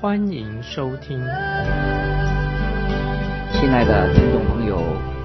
欢迎收听。亲爱的听众朋友，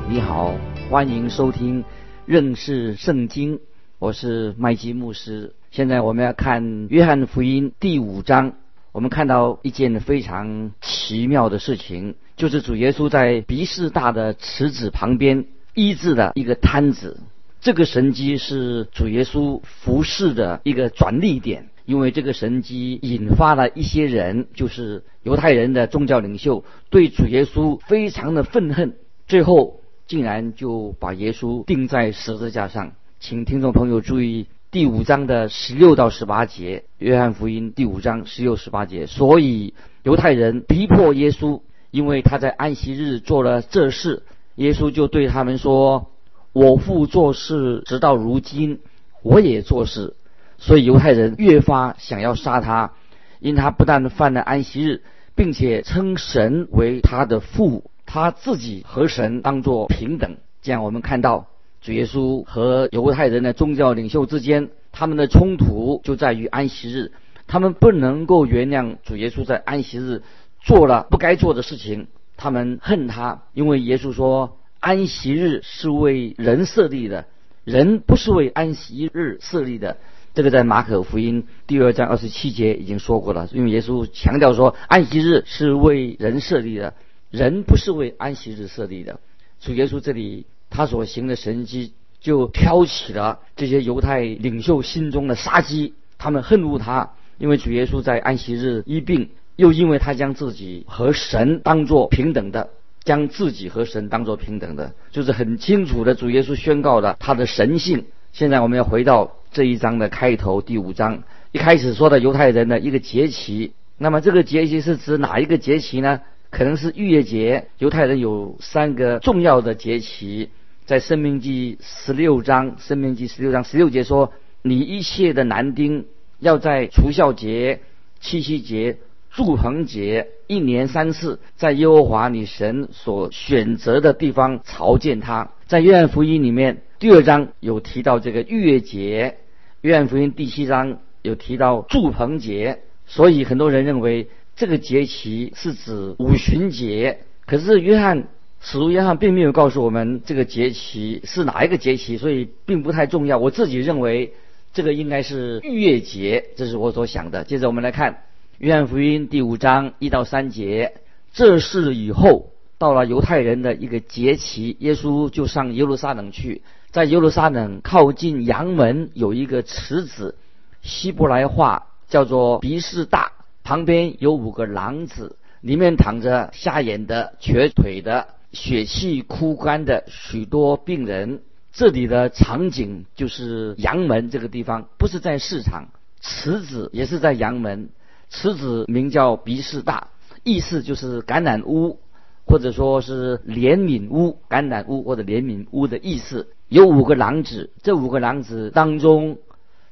你好，欢迎收听认识圣经，我是麦基牧师。现在我们要看约翰福音第五章，我们看到一件非常奇妙的事情，就是主耶稣在鼻士大的池子旁边医治的一个瘫子。这个神迹是主耶稣服侍的一个转捩点，因为这个神迹引发了一些人，就是犹太人的宗教领袖，对主耶稣非常的愤恨，最后竟然就把耶稣钉在十字架上。请听众朋友注意。第五章的十六到十八节，约翰福音第五章十六十八节。所以犹太人逼迫耶稣，因为他在安息日做了这事，耶稣就对他们说：“我父做事直到如今，我也做事。”所以犹太人越发想要杀他，因他不但犯了安息日，并且称神为他的父，他自己和神当作平等。这样我们看到。主耶稣和犹太人的宗教领袖之间，他们的冲突就在于安息日。他们不能够原谅主耶稣在安息日做了不该做的事情，他们恨他，因为耶稣说安息日是为人设立的，人不是为安息日设立的。这个在马可福音第二章二十七节已经说过了，因为耶稣强调说安息日是为人设立的，人不是为安息日设立的。主耶稣这里。他所行的神迹，就挑起了这些犹太领袖心中的杀机。他们恨恶他，因为主耶稣在安息日医病，又因为他将自己和神当作平等的，将自己和神当作平等的，就是很清楚的。主耶稣宣告了他的神性。现在我们要回到这一章的开头，第五章一开始说的犹太人的一个节期。那么这个节期是指哪一个节期呢？可能是逾越节。犹太人有三个重要的节期。在《生命记》十六章，《生命记》十六章十六节说：“你一切的男丁要在除孝节、七夕节、祝棚节一年三次，在耶和华你神所选择的地方朝见他。”在约翰福音里面，第二章有提到这个逾越节；约翰福音第七章有提到祝棚节。所以很多人认为这个节期是指五旬节。可是约翰。使徒约翰并没有告诉我们这个节期是哪一个节期，所以并不太重要。我自己认为这个应该是逾越节，这是我所想的。接着我们来看约翰福音第五章一到三节，这事以后到了犹太人的一个节期，耶稣就上耶路撒冷去，在耶路撒冷靠近阳门有一个池子，希伯来话叫做鼻士大，旁边有五个廊子，里面躺着瞎眼的、瘸腿的。血气枯干的许多病人，这里的场景就是阳门这个地方，不是在市场。池子也是在阳门，此子名叫鼻士大，意思就是橄榄屋，或者说是怜悯屋，橄榄屋或者怜悯屋的意思。有五个廊子，这五个廊子当中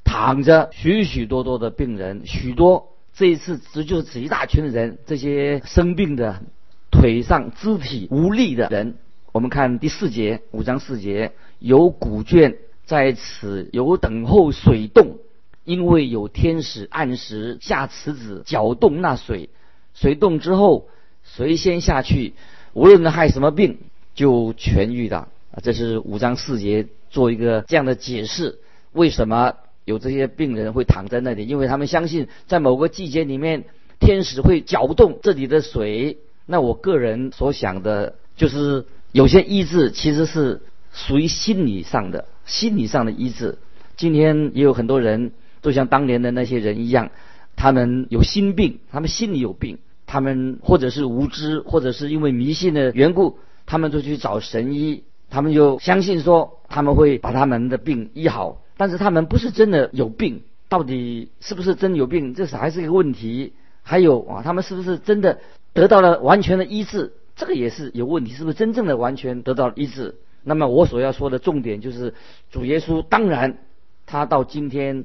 躺着许许多多的病人，许多这一次只就是指一大群的人，这些生病的。腿上肢体无力的人，我们看第四节五章四节，有古卷在此有等候水洞，因为有天使按时下池子搅动那水，水动之后，谁先下去，无论害什么病就痊愈的。啊，这是五章四节做一个这样的解释，为什么有这些病人会躺在那里？因为他们相信在某个季节里面，天使会搅动这里的水。那我个人所想的，就是有些医治其实是属于心理上的，心理上的医治。今天也有很多人都像当年的那些人一样，他们有心病，他们心里有病，他们或者是无知，或者是因为迷信的缘故，他们就去找神医，他们就相信说他们会把他们的病医好，但是他们不是真的有病，到底是不是真有病，这是还是一个问题。还有啊，他们是不是真的得到了完全的医治？这个也是有问题，是不是真正的完全得到医治？那么我所要说的重点就是，主耶稣当然他到今天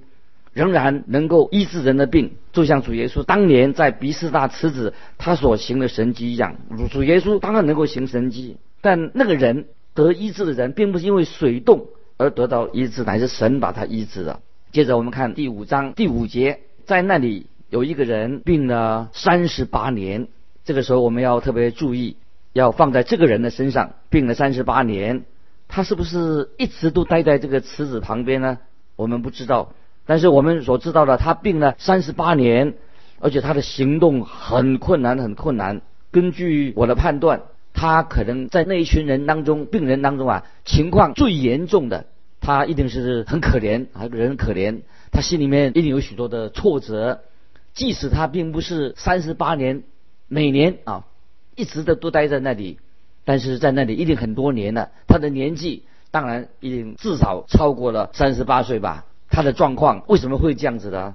仍然能够医治人的病，就像主耶稣当年在比斯大池子他所行的神迹一样。主耶稣当然能够行神迹，但那个人得医治的人，并不是因为水动而得到医治，乃是神把他医治了。接着我们看第五章第五节，在那里有一个人病了三十八年。这个时候我们要特别注意，要放在这个人的身上，病了三十八年，他是不是一直都待在这个池子旁边呢？我们不知道。但是我们所知道的，他病了三十八年，而且他的行动很困难，很困难。根据我的判断，他可能在那一群人当中，病人当中啊，情况最严重的。他一定是很可怜，啊，人可怜，他心里面一定有许多的挫折。即使他并不是三十八年，每年啊一直的都待在那里，但是在那里一定很多年了。他的年纪当然已经至少超过了三十八岁吧。他的状况为什么会这样子呢？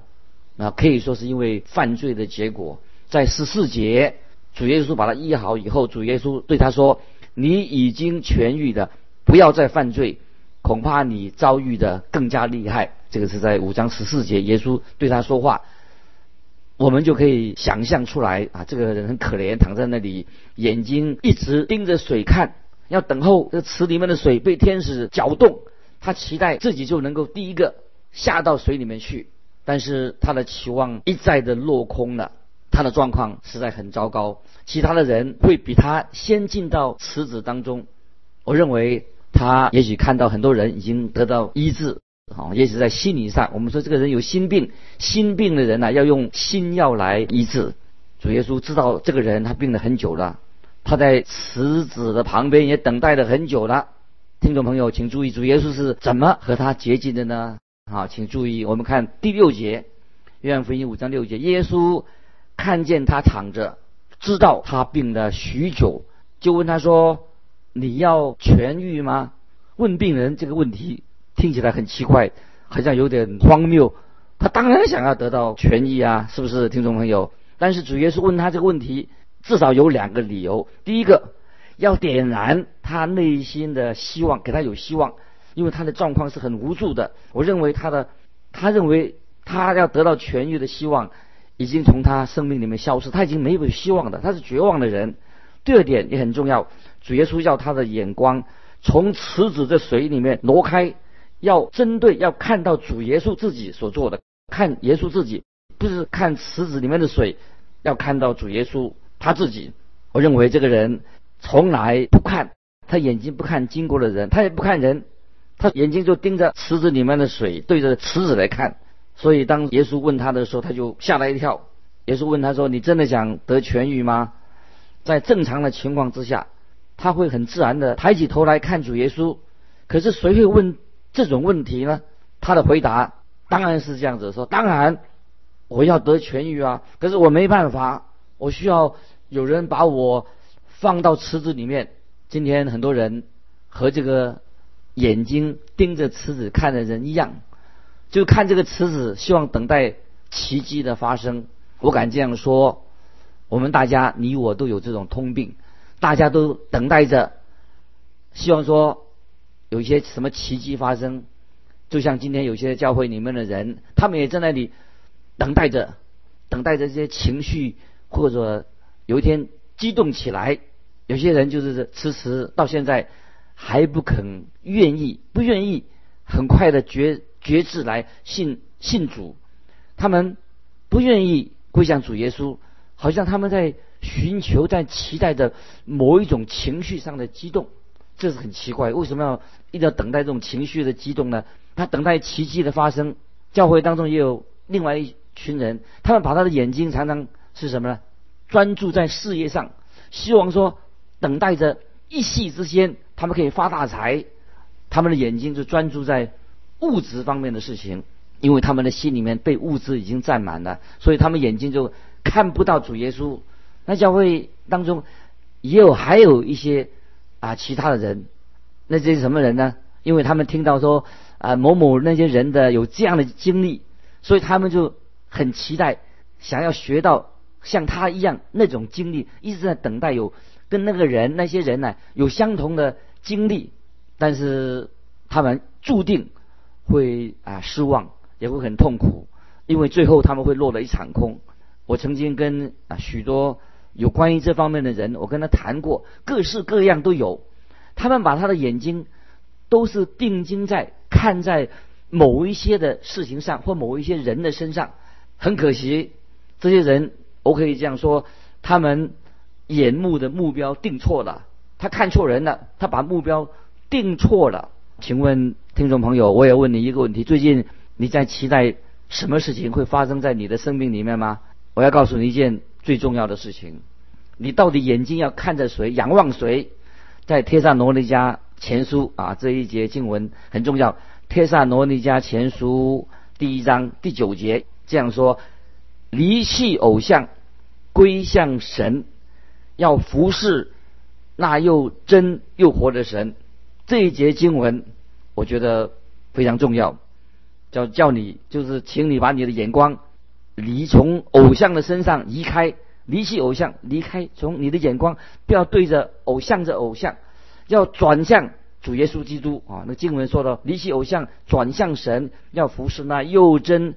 那可以说是因为犯罪的结果。在十四节，主耶稣把他医好以后，主耶稣对他说：“你已经痊愈的，不要再犯罪。”恐怕你遭遇的更加厉害。这个是在五章十四节，耶稣对他说话，我们就可以想象出来啊，这个人很可怜，躺在那里，眼睛一直盯着水看，要等候这池里面的水被天使搅动，他期待自己就能够第一个下到水里面去，但是他的期望一再的落空了，他的状况实在很糟糕，其他的人会比他先进到池子当中，我认为。他也许看到很多人已经得到医治，啊，也许在心理上，我们说这个人有心病，心病的人呢要用心药来医治。主耶稣知道这个人他病了很久了，他在池子的旁边也等待了很久了。听众朋友，请注意，主耶稣是怎么和他接近的呢？好，请注意，我们看第六节，约翰福音五章六节，耶稣看见他躺着，知道他病了许久，就问他说。你要痊愈吗？问病人这个问题听起来很奇怪，好像有点荒谬。他当然想要得到痊愈啊，是不是，听众朋友？但是主耶稣问他这个问题，至少有两个理由。第一个，要点燃他内心的希望，给他有希望，因为他的状况是很无助的。我认为他的，他认为他要得到痊愈的希望已经从他生命里面消失，他已经没有希望的，他是绝望的人。第二点也很重要。主耶稣要他的眼光从池子的水里面挪开，要针对要看到主耶稣自己所做的，看耶稣自己，不是看池子里面的水，要看到主耶稣他自己。我认为这个人从来不看，他眼睛不看经过的人，他也不看人，他眼睛就盯着池子里面的水，对着池子来看。所以当耶稣问他的时候，他就吓了一跳。耶稣问他说：“你真的想得痊愈吗？”在正常的情况之下。他会很自然的抬起头来看主耶稣，可是谁会问这种问题呢？他的回答当然是这样子说：当然我要得痊愈啊，可是我没办法，我需要有人把我放到池子里面。今天很多人和这个眼睛盯着池子看的人一样，就看这个池子，希望等待奇迹的发生。我敢这样说，我们大家你我都有这种通病。大家都等待着，希望说有一些什么奇迹发生，就像今天有些教会里面的人，他们也在那里等待着，等待着这些情绪，或者有一天激动起来。有些人就是迟迟到现在还不肯愿意，不愿意很快的觉觉知来信信主，他们不愿意归向主耶稣，好像他们在。寻求在期待着某一种情绪上的激动，这是很奇怪。为什么要一定要等待这种情绪的激动呢？他等待奇迹的发生。教会当中也有另外一群人，他们把他的眼睛常常是什么呢？专注在事业上，希望说等待着一夕之间他们可以发大财。他们的眼睛就专注在物质方面的事情，因为他们的心里面被物质已经占满了，所以他们眼睛就看不到主耶稣。那教会当中也有还有一些啊其他的人，那这些什么人呢？因为他们听到说啊某某那些人的有这样的经历，所以他们就很期待，想要学到像他一样那种经历，一直在等待有跟那个人那些人呢有相同的经历，但是他们注定会啊失望，也会很痛苦，因为最后他们会落得一场空。我曾经跟啊许多有关于这方面的人，我跟他谈过，各式各样都有。他们把他的眼睛都是定睛在看在某一些的事情上，或某一些人的身上。很可惜，这些人我可以这样说，他们眼目的目标定错了，他看错人了，他把目标定错了。请问听众朋友，我也问你一个问题：最近你在期待什么事情会发生在你的生命里面吗？我要告诉你一件最重要的事情：你到底眼睛要看着谁，仰望谁？在帖萨罗尼迦前书啊这一节经文很重要。帖萨罗尼迦前书第一章第九节这样说：离弃偶像，归向神，要服侍那又真又活的神。这一节经文我觉得非常重要，叫叫你就是请你把你的眼光。离从偶像的身上移开，离弃偶像，离开从你的眼光，不要对着偶像着偶像，要转向主耶稣基督啊！那经文说的，离弃偶像，转向神，要服侍那又真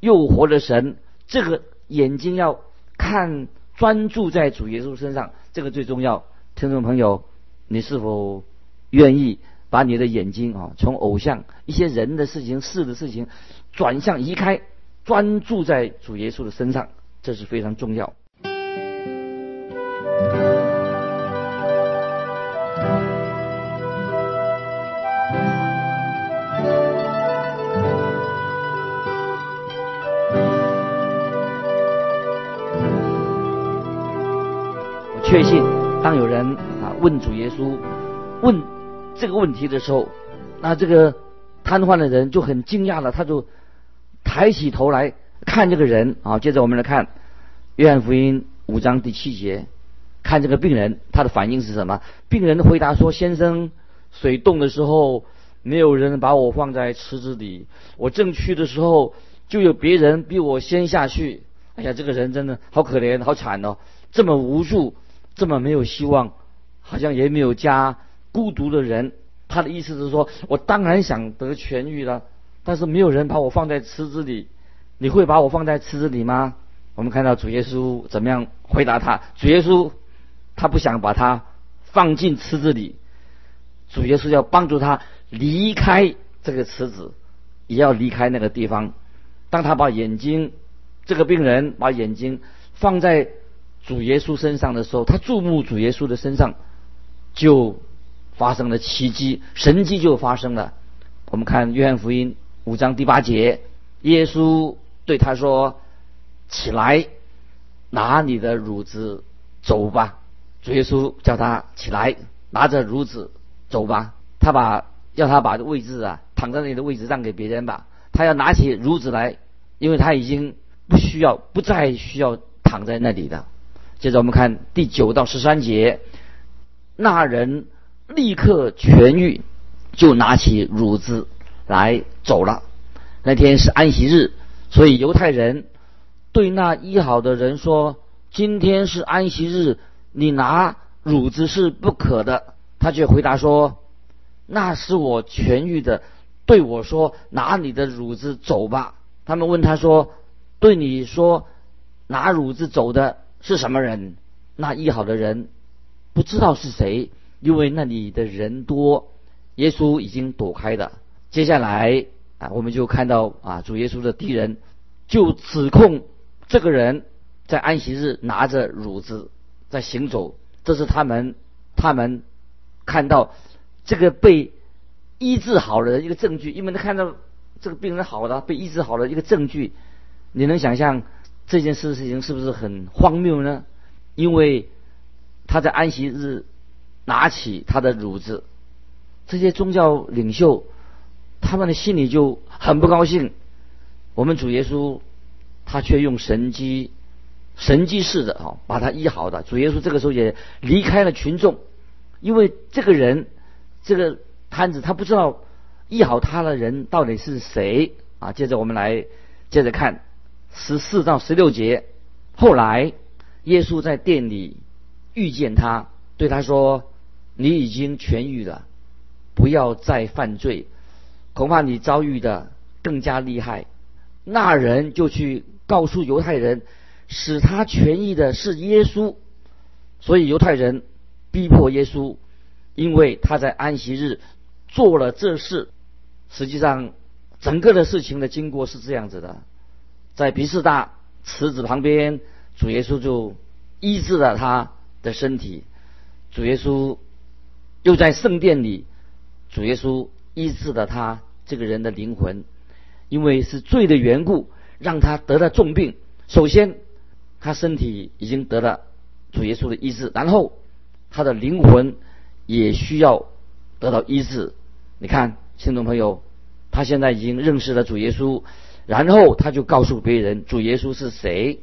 又活的神。这个眼睛要看，专注在主耶稣身上，这个最重要。听众朋友，你是否愿意把你的眼睛啊，从偶像一些人的事情、事的事情，转向移开？专注在主耶稣的身上，这是非常重要。当有人啊问主耶稣问这个问题的时候，那这个瘫痪的人就很惊讶了，他就。抬起头来看这个人啊，接着我们来看《约翰福音》五章第七节，看这个病人他的反应是什么？病人回答说：“先生，水冻的时候，没有人把我放在池子里，我正去的时候，就有别人比我先下去。哎呀，这个人真的好可怜，好惨哦！这么无助，这么没有希望，好像也没有家，孤独的人。他的意思是说，我当然想得痊愈了。”但是没有人把我放在池子里，你会把我放在池子里吗？我们看到主耶稣怎么样回答他？主耶稣他不想把他放进池子里，主耶稣要帮助他离开这个池子，也要离开那个地方。当他把眼睛这个病人把眼睛放在主耶稣身上的时候，他注目主耶稣的身上，就发生了奇迹，神迹就发生了。我们看约翰福音。五章第八节，耶稣对他说：“起来，拿你的褥子走吧。”主耶稣叫他起来，拿着褥子走吧。他把要他把位置啊，躺在那里的位置让给别人吧。他要拿起褥子来，因为他已经不需要，不再需要躺在那里的。接着我们看第九到十三节，那人立刻痊愈，就拿起褥子。来走了，那天是安息日，所以犹太人对那医好的人说：“今天是安息日，你拿褥子是不可的。”他却回答说：“那是我痊愈的，对我说拿你的褥子走吧。”他们问他说：“对你说拿褥子走的是什么人？”那医好的人不知道是谁，因为那里的人多，耶稣已经躲开了。接下来啊，我们就看到啊，主耶稣的敌人就指控这个人在安息日拿着褥子在行走，这是他们他们看到这个被医治好了的一个证据，因为他看到这个病人好了，被医治好了一个证据。你能想象这件事情是不是很荒谬呢？因为他在安息日拿起他的乳子，这些宗教领袖。他们的心里就很不高兴。我们主耶稣，他却用神机、神机似的啊，把他医好的。主耶稣这个时候也离开了群众，因为这个人，这个摊子他不知道医好他的人到底是谁啊。接着我们来接着看十四到十六节。后来耶稣在店里遇见他，对他说：“你已经痊愈了，不要再犯罪，恐怕你遭遇的更加厉害。”那人就去告诉犹太人，使他痊愈的是耶稣，所以犹太人逼迫耶稣，因为他在安息日做了这事。实际上，整个的事情的经过是这样子的：在比士大池子旁边，主耶稣就医治了他的身体；主耶稣又在圣殿里，主耶稣医治了他这个人的灵魂。因为是罪的缘故，让他得了重病。首先，他身体已经得了主耶稣的医治，然后他的灵魂也需要得到医治。你看，听众朋友，他现在已经认识了主耶稣，然后他就告诉别人主耶稣是谁。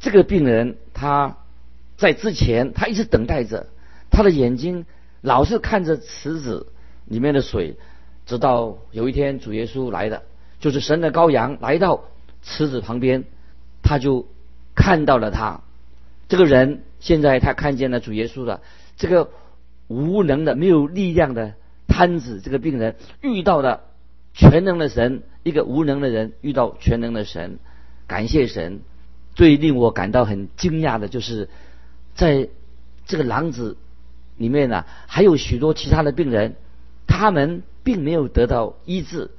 这个病人他在之前他一直等待着，他的眼睛老是看着池子里面的水，直到有一天主耶稣来了。就是神的羔羊来到池子旁边，他就看到了他。这个人现在他看见了主耶稣了。这个无能的、没有力量的瘫子，这个病人遇到了全能的神。一个无能的人遇到全能的神，感谢神。最令我感到很惊讶的就是，在这个廊子里面呢，还有许多其他的病人，他们并没有得到医治。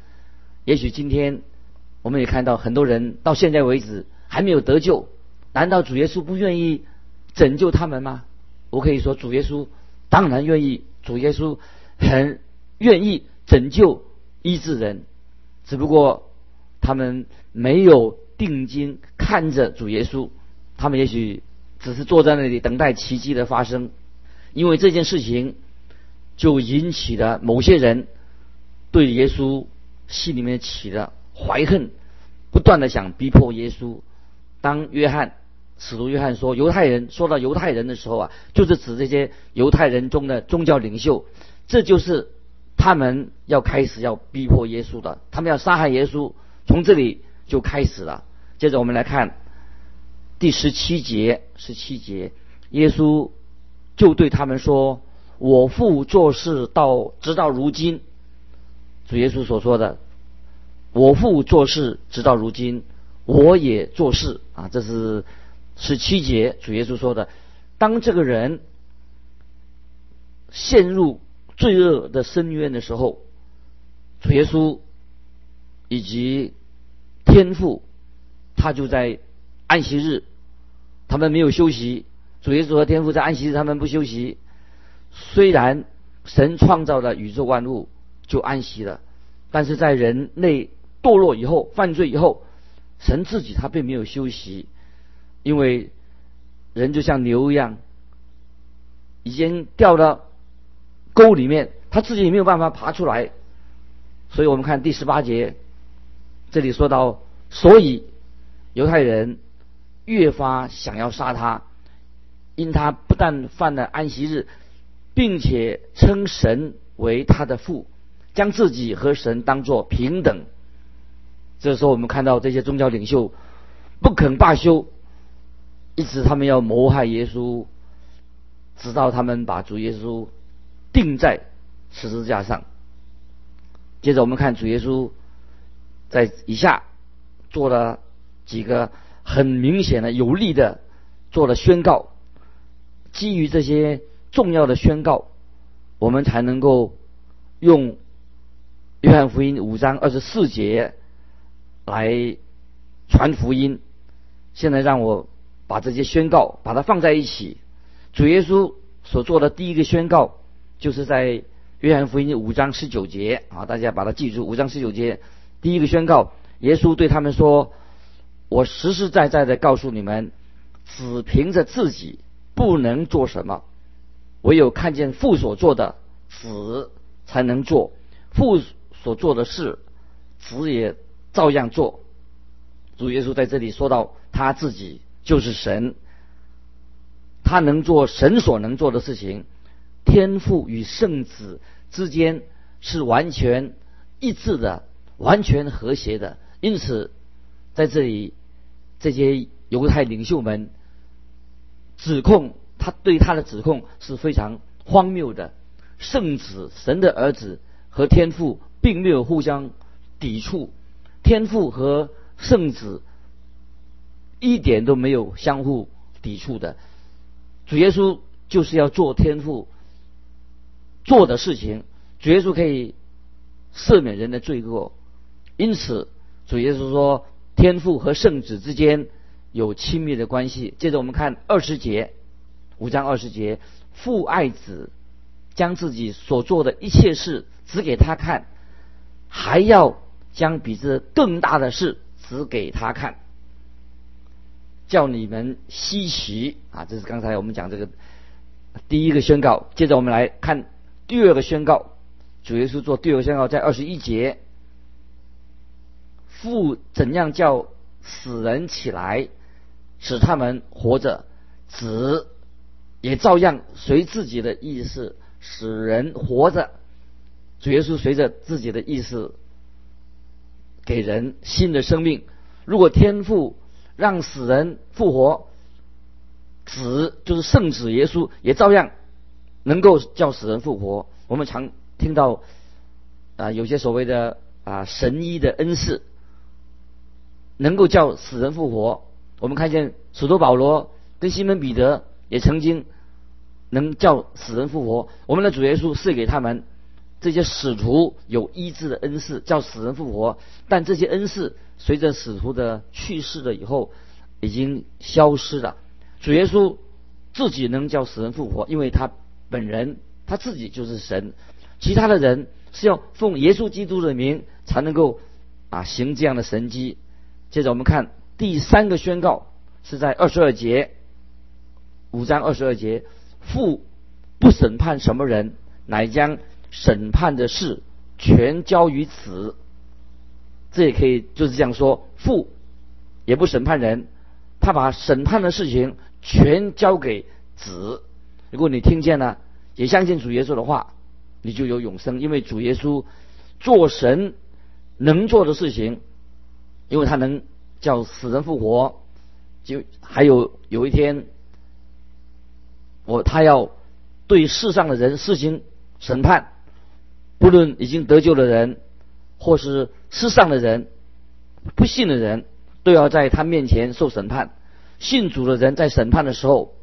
也许今天我们也看到很多人到现在为止还没有得救，难道主耶稣不愿意拯救他们吗？我可以说，主耶稣当然愿意，主耶稣很愿意拯救医治人，只不过他们没有定睛看着主耶稣，他们也许只是坐在那里等待奇迹的发生，因为这件事情就引起了某些人对耶稣。心里面起了怀恨，不断的想逼迫耶稣。当约翰使徒约翰说犹太人说到犹太人的时候啊，就是指这些犹太人中的宗教领袖，这就是他们要开始要逼迫耶稣的，他们要杀害耶稣，从这里就开始了。接着我们来看第十七节，十七节，耶稣就对他们说：“我父做事到直到如今。”主耶稣所说的：“我父做事，直到如今，我也做事。”啊，这是十七节主耶稣说的。当这个人陷入罪恶的深渊的时候，主耶稣以及天父，他就在安息日，他们没有休息。主耶稣和天父在安息日，他们不休息。虽然神创造了宇宙万物。就安息了，但是在人类堕落以后、犯罪以后，神自己他并没有休息，因为人就像牛一样，已经掉到沟里面，他自己也没有办法爬出来。所以我们看第十八节，这里说到，所以犹太人越发想要杀他，因他不但犯了安息日，并且称神为他的父。将自己和神当作平等，这时候我们看到这些宗教领袖不肯罢休，一直他们要谋害耶稣，直到他们把主耶稣钉在十字架上。接着我们看主耶稣在以下做了几个很明显的有力的做了宣告，基于这些重要的宣告，我们才能够用。约翰福音五章二十四节来传福音。现在让我把这些宣告把它放在一起。主耶稣所做的第一个宣告，就是在约翰福音五章十九节啊，大家把它记住。五章十九节第一个宣告，耶稣对他们说：“我实实在在的告诉你们，只凭着自己不能做什么，唯有看见父所做的，子才能做父。”所做的事，子也照样做。主耶稣在这里说到他自己就是神，他能做神所能做的事情。天父与圣子之间是完全一致的，完全和谐的。因此，在这里，这些犹太领袖们指控，他对他的指控是非常荒谬的。圣子，神的儿子和天父并没有互相抵触，天父和圣子一点都没有相互抵触的。主耶稣就是要做天父做的事情，主耶稣可以赦免人的罪过，因此主耶稣说，天父和圣子之间有亲密的关系。接着我们看二十节，五章二十节，父爱子。将自己所做的一切事指给他看，还要将比这更大的事指给他看，叫你们稀奇啊！这是刚才我们讲这个第一个宣告。接着我们来看第二个宣告，主耶稣做第二个宣告，在二十一节，父怎样叫死人起来，使他们活着，子也照样随自己的意思。使人活着，主耶稣随着自己的意思给人新的生命。如果天父让死人复活，子就是圣子耶稣也照样能够叫死人复活。我们常听到啊，有些所谓的啊神医的恩赐，能够叫死人复活。我们看见使徒保罗跟西门彼得也曾经。能叫死人复活，我们的主耶稣赐给他们这些使徒有医治的恩赐，叫死人复活。但这些恩赐随着使徒的去世了以后，已经消失了。主耶稣自己能叫死人复活，因为他本人他自己就是神。其他的人是要奉耶稣基督的名才能够啊行这样的神迹。接着我们看第三个宣告，是在二十二节，五章二十二节。父不审判什么人，乃将审判的事全交于此。这也可以就是这样说：父也不审判人，他把审判的事情全交给子。如果你听见了，也相信主耶稣的话，你就有永生。因为主耶稣做神能做的事情，因为他能叫死人复活，就还有有一天。我他要对世上的人实行审判，不论已经得救的人，或是世上的人，不信的人，都要在他面前受审判。信主的人在审判的时候，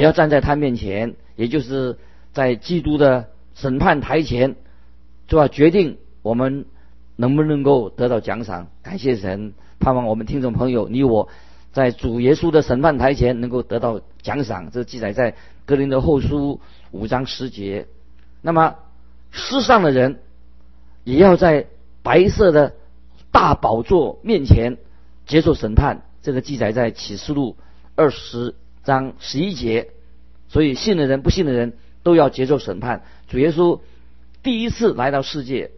也要站在他面前，也就是在基督的审判台前，就要决定我们能不能够得到奖赏。感谢神，盼望我们听众朋友，你我。在主耶稣的审判台前能够得到奖赏，这记载在格林的后书五章十节。那么世上的人也要在白色的大宝座面前接受审判，这个记载在启示录二十章十一节。所以信的人、不信的人都要接受审判。主耶稣第一次来到世界，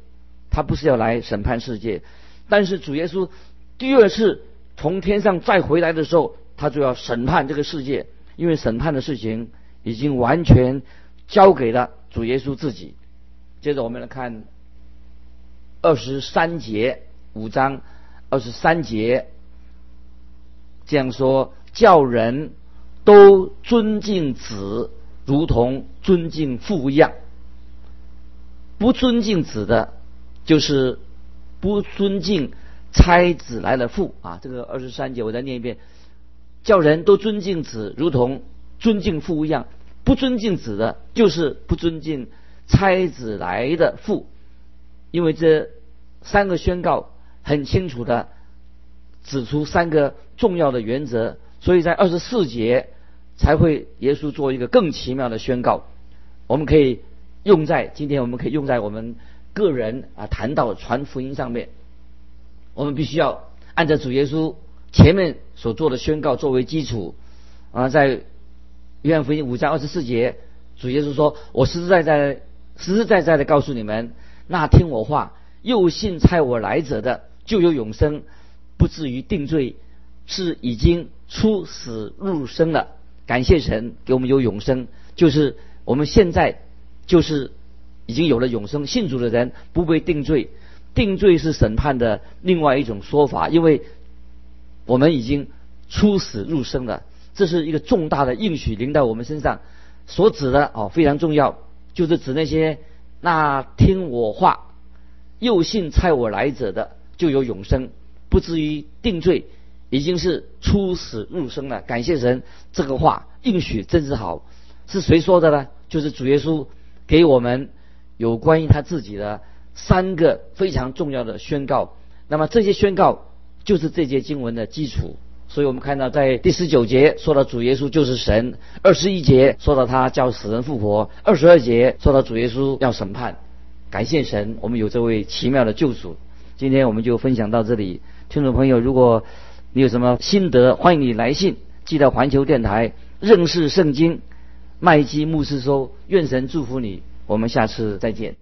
他不是要来审判世界，但是主耶稣第二次。从天上再回来的时候，他就要审判这个世界，因为审判的事情已经完全交给了主耶稣自己。接着我们来看二十三节五章二十三节，这样说：叫人都尊敬子，如同尊敬父一样。不尊敬子的，就是不尊敬。差子来了父啊，这个二十三节我再念一遍，叫人都尊敬子，如同尊敬父一样。不尊敬子的，就是不尊敬差子来的父。因为这三个宣告很清楚的指出三个重要的原则，所以在二十四节才会耶稣做一个更奇妙的宣告。我们可以用在今天，我们可以用在我们个人啊谈到传福音上面。我们必须要按照主耶稣前面所做的宣告作为基础啊，在约翰福音五章二十四节，主耶稣说：“我实实在在、实实在在的告诉你们，那听我话又信差我来者的，就有永生，不至于定罪，是已经出死入生了。感谢神给我们有永生，就是我们现在就是已经有了永生，信主的人不被定罪。”定罪是审判的另外一种说法，因为我们已经出死入生了。这是一个重大的应许临到我们身上，所指的哦非常重要，就是指那些那听我话又信差我来者的，就有永生，不至于定罪，已经是出死入生了。感谢神，这个话应许真是好。是谁说的呢？就是主耶稣给我们有关于他自己的三个非常重要的宣告。那么这些宣告就是这节经文的基础。所以我们看到，在第十九节说到主耶稣就是神；二十一节说到他叫死人复活；二十二节说到主耶稣要审判。感谢神，我们有这位奇妙的救主。今天我们就分享到这里。听众朋友，如果你有什么心得，欢迎你来信寄到环球电台认识圣经麦基牧师说：“愿神祝福你，我们下次再见。”